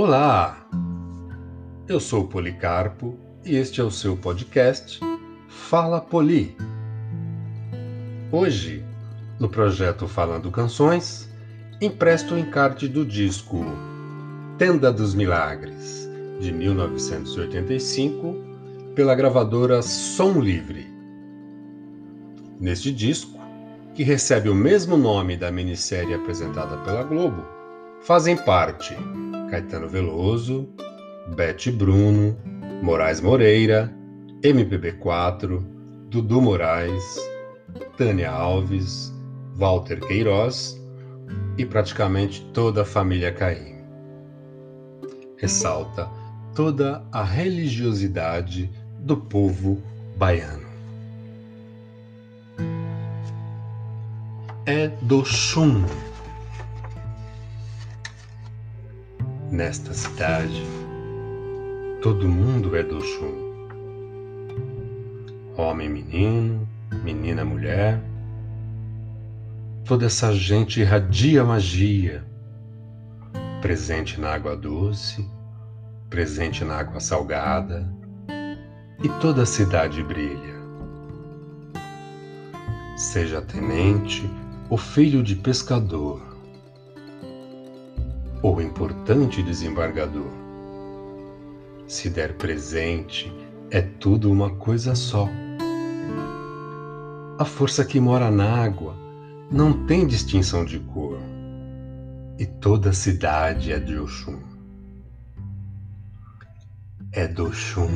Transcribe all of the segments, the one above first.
Olá! Eu sou Policarpo e este é o seu podcast Fala Poli. Hoje, no projeto Falando Canções, empresto o encarte do disco Tenda dos Milagres, de 1985, pela gravadora Som Livre. Neste disco, que recebe o mesmo nome da minissérie apresentada pela Globo, fazem parte Caetano Veloso, Bete Bruno, Moraes Moreira, MPB4, Dudu Moraes, Tânia Alves, Walter Queiroz e praticamente toda a família Caim. Ressalta toda a religiosidade do povo baiano. É do chum Nesta cidade, todo mundo é do chum. Homem, menino, menina, mulher. Toda essa gente irradia magia, presente na água doce, presente na água salgada, e toda a cidade brilha. Seja tenente ou filho de pescador, ou importante desembargador. Se der presente, é tudo uma coisa só. A força que mora na água não tem distinção de cor, e toda a cidade é de Oxum. É do Oxum.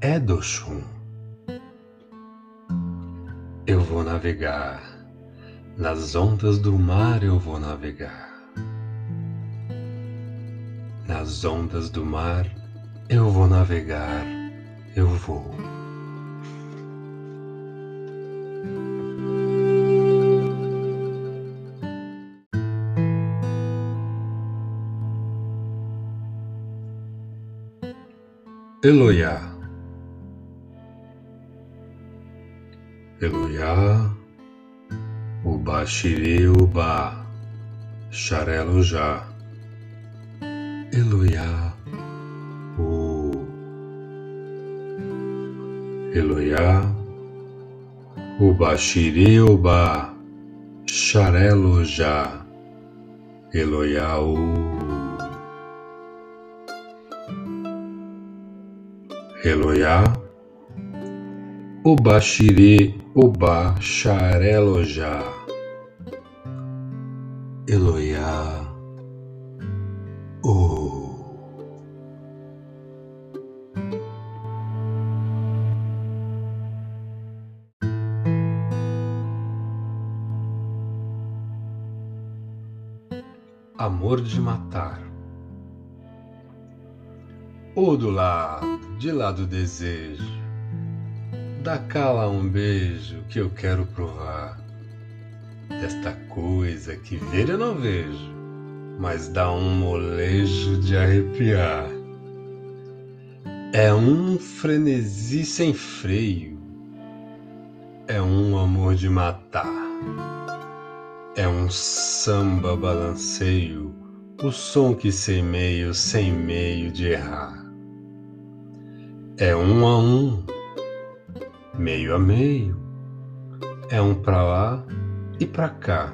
É do Oxum. Eu vou navegar nas ondas do mar eu vou navegar. Nas ondas do mar eu vou navegar, eu vou. Eloiá. Eloiá Uba Shiri Uba. Sharelo Já. Eloiá O Eloiá Uba Shiri Uba. Sharelo Já. Eloiá O Eloiá Uba Shiri Uba Sharelojá Eloiá O Amor de matar. Ou do lado, de lá do desejo Dá cala um beijo que eu quero provar desta coisa que ver eu não vejo, mas dá um molejo de arrepiar. É um frenesi sem freio, é um amor de matar, é um samba balanceio, o som que sem meio, sem meio de errar. É um a um, meio a meio, é um pra lá e pra cá.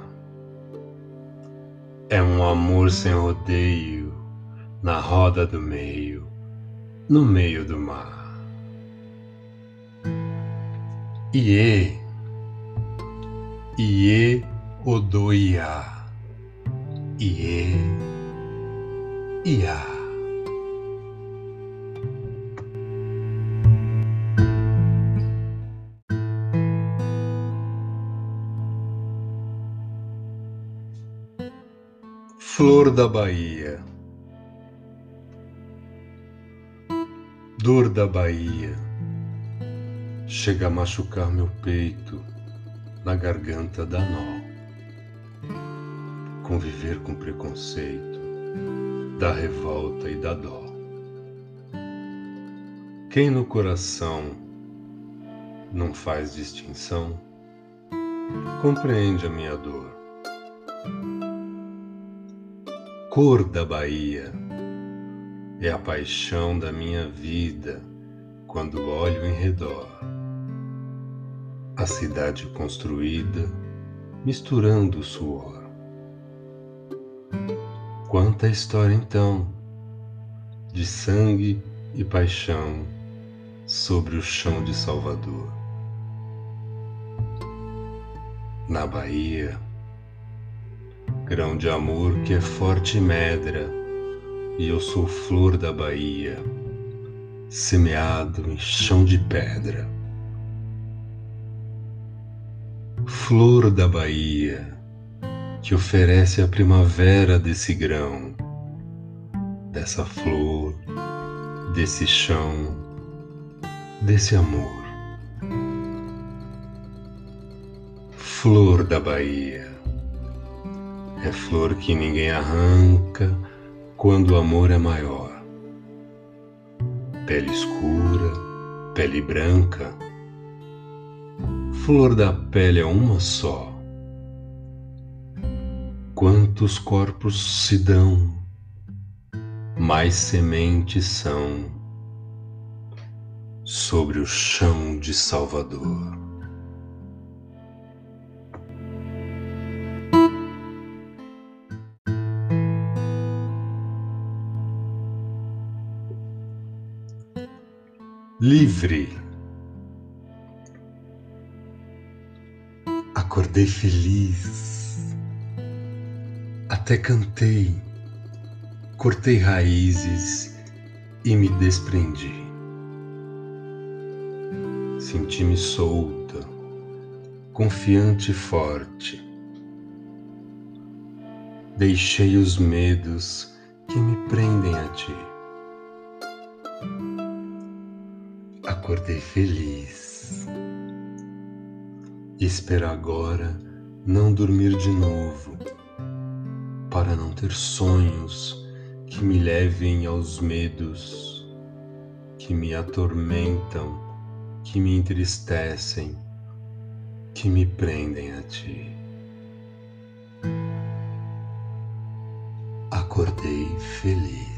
É um amor sem rodeio, na roda do meio, no meio do mar. Iê, Iê Odoiá, Iê, Iá. Flor da Bahia, dor da Bahia, chega a machucar meu peito, na garganta da nó. Conviver com preconceito, da revolta e da dó. Quem no coração não faz distinção, compreende a minha dor cor da Bahia. É a paixão da minha vida quando olho em redor. A cidade construída, misturando o suor. Quanta história então, de sangue e paixão sobre o chão de Salvador. Na Bahia, grão de amor que é forte e medra, e eu sou flor da Bahia, semeado em chão de pedra. Flor da Bahia, que oferece a primavera desse grão, dessa flor, desse chão, desse amor. Flor da Bahia é flor que ninguém arranca quando o amor é maior. Pele escura, pele branca, flor da pele é uma só. Quantos corpos se dão, mais sementes são sobre o chão de Salvador. Livre. Acordei feliz, até cantei, cortei raízes e me desprendi. Senti-me solta, confiante e forte. Deixei os medos que me prendem a ti. Acordei feliz. Espero agora não dormir de novo, para não ter sonhos que me levem aos medos, que me atormentam, que me entristecem, que me prendem a ti. Acordei feliz.